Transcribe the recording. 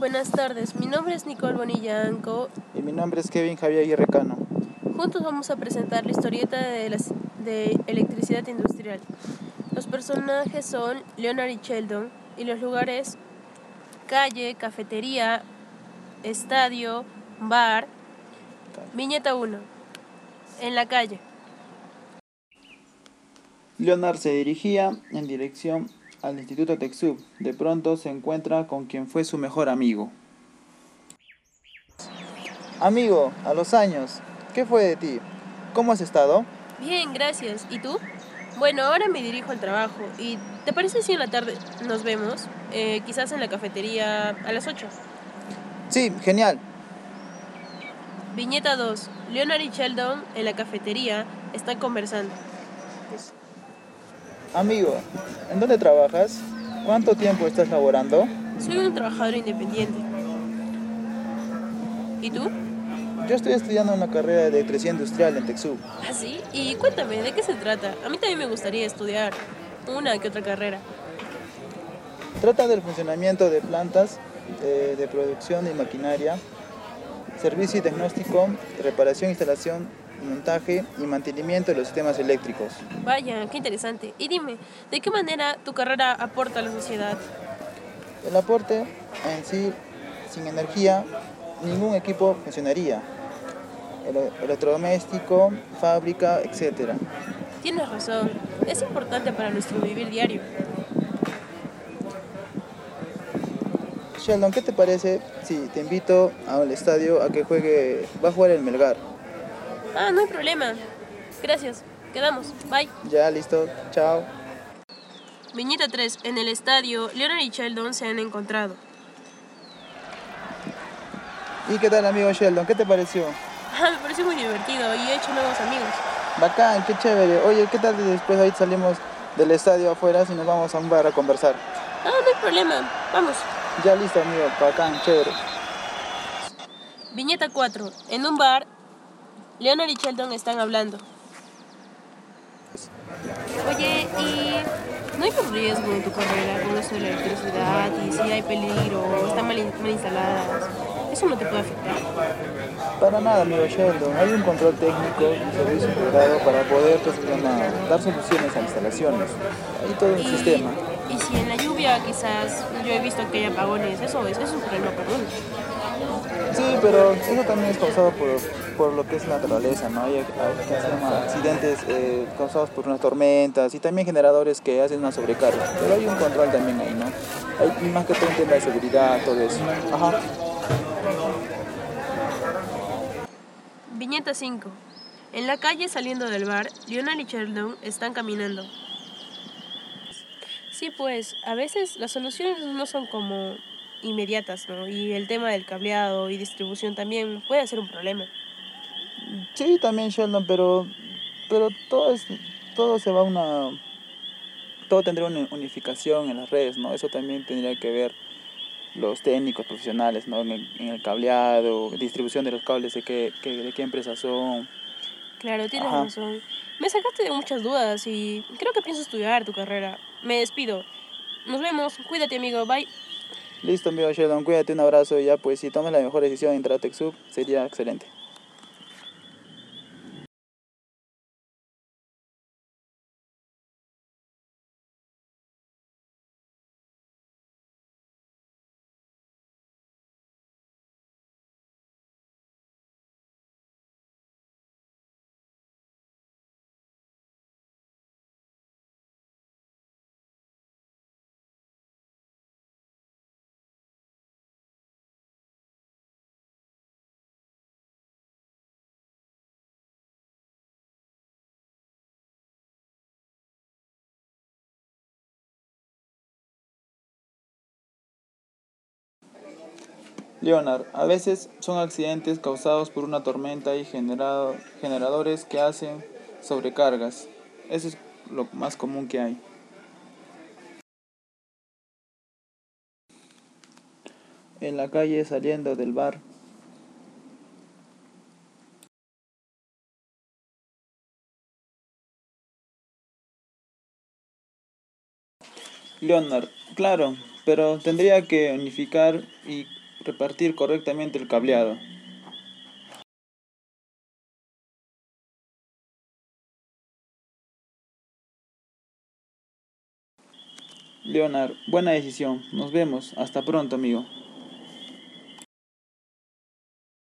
Buenas tardes, mi nombre es Nicole Bonilla Anco. Y mi nombre es Kevin Javier Aguirre Cano. Juntos vamos a presentar la historieta de, las- de electricidad industrial. Los personajes son Leonard y Sheldon y los lugares calle, cafetería, estadio, bar. Viñeta 1. En la calle. Leonard se dirigía en dirección al Instituto Texub. De pronto se encuentra con quien fue su mejor amigo. Amigo, a los años, ¿qué fue de ti? ¿Cómo has estado? Bien, gracias. ¿Y tú? Bueno, ahora me dirijo al trabajo. ¿Y te parece si en la tarde nos vemos? Eh, quizás en la cafetería a las 8. Sí, genial. Viñeta 2. Leonard y Sheldon en la cafetería están conversando. Amigo, ¿en dónde trabajas? ¿Cuánto tiempo estás laborando? Soy un trabajador independiente. ¿Y tú? Yo estoy estudiando una carrera de electricidad industrial en Texub. ¿Ah, sí? Y cuéntame, ¿de qué se trata? A mí también me gustaría estudiar una que otra carrera. Trata del funcionamiento de plantas de producción y maquinaria, servicio y diagnóstico, reparación, instalación, montaje y mantenimiento de los sistemas eléctricos. Vaya, qué interesante. Y dime, ¿de qué manera tu carrera aporta a la sociedad? El aporte en sí, sin energía, ningún equipo funcionaría. Ele- electrodoméstico, fábrica, etc. Tienes razón, es importante para nuestro vivir diario. Sheldon, ¿qué te parece si te invito al estadio a que juegue, va a jugar el Melgar? Ah, no hay problema. Gracias. Quedamos. Bye. Ya, listo, chao. Viñeta 3. En el estadio, Leonard y Sheldon se han encontrado. ¿Y qué tal amigo Sheldon? ¿Qué te pareció? Ah, me pareció muy divertido y he hecho nuevos amigos. Bacán, qué chévere. Oye, ¿qué tal después ahí salimos del estadio afuera si nos vamos a un bar a conversar? Ah, no hay problema. Vamos. Ya listo, amigo. Bacán, chévere. Viñeta 4. En un bar, Leonard y Sheldon están hablando. Oye, ¿y no hay un riesgo en tu carrera con eso de la electricidad? ¿Y si hay peligro están mal, mal instaladas? ¿Eso no te puede afectar? Para nada, amigo Sheldon. Hay un control técnico y servicio integrado para poder pues, dar soluciones a instalaciones. Hay todo un Y, sistema. y si en la lluvia quizás yo he visto que hay apagones, eso es, eso problema para uno. Sí, pero eso también es causado por, por lo que es la naturaleza, ¿no? Hay, hay- accidentes eh, causados por unas tormentas y también generadores que hacen una sobrecarga. Pero hay un control también ahí, ¿no? Hay más que todo un tema de seguridad, todo eso. Ajá. Viñeta 5. En la calle saliendo del bar, Leonard y Sheldon están caminando. Sí, pues, a veces las soluciones no son como inmediatas, ¿no? Y el tema del cableado y distribución también puede ser un problema. Sí, también Sheldon, pero, pero todo, es, todo se va a una... Todo tendría una unificación en las redes, ¿no? Eso también tendría que ver los técnicos profesionales, ¿no? En el, en el cableado, distribución de los cables, de qué, qué- de qué empresa son. Claro, tienes Ajá. razón. Me sacaste de muchas dudas y creo que pienso estudiar tu carrera. Me despido. Nos vemos. Cuídate, amigo. Bye. Listo, amigo Sheldon, cuídate, un abrazo y ya, pues si tomas la mejor decisión de entrar a TechSoup, sería excelente. Leonard, a veces son accidentes causados por una tormenta y generado, generadores que hacen sobrecargas. Eso es lo más común que hay. En la calle saliendo del bar. Leonard, claro, pero tendría que unificar y repartir correctamente el cableado. Leonard, buena decisión. Nos vemos. Hasta pronto, amigo.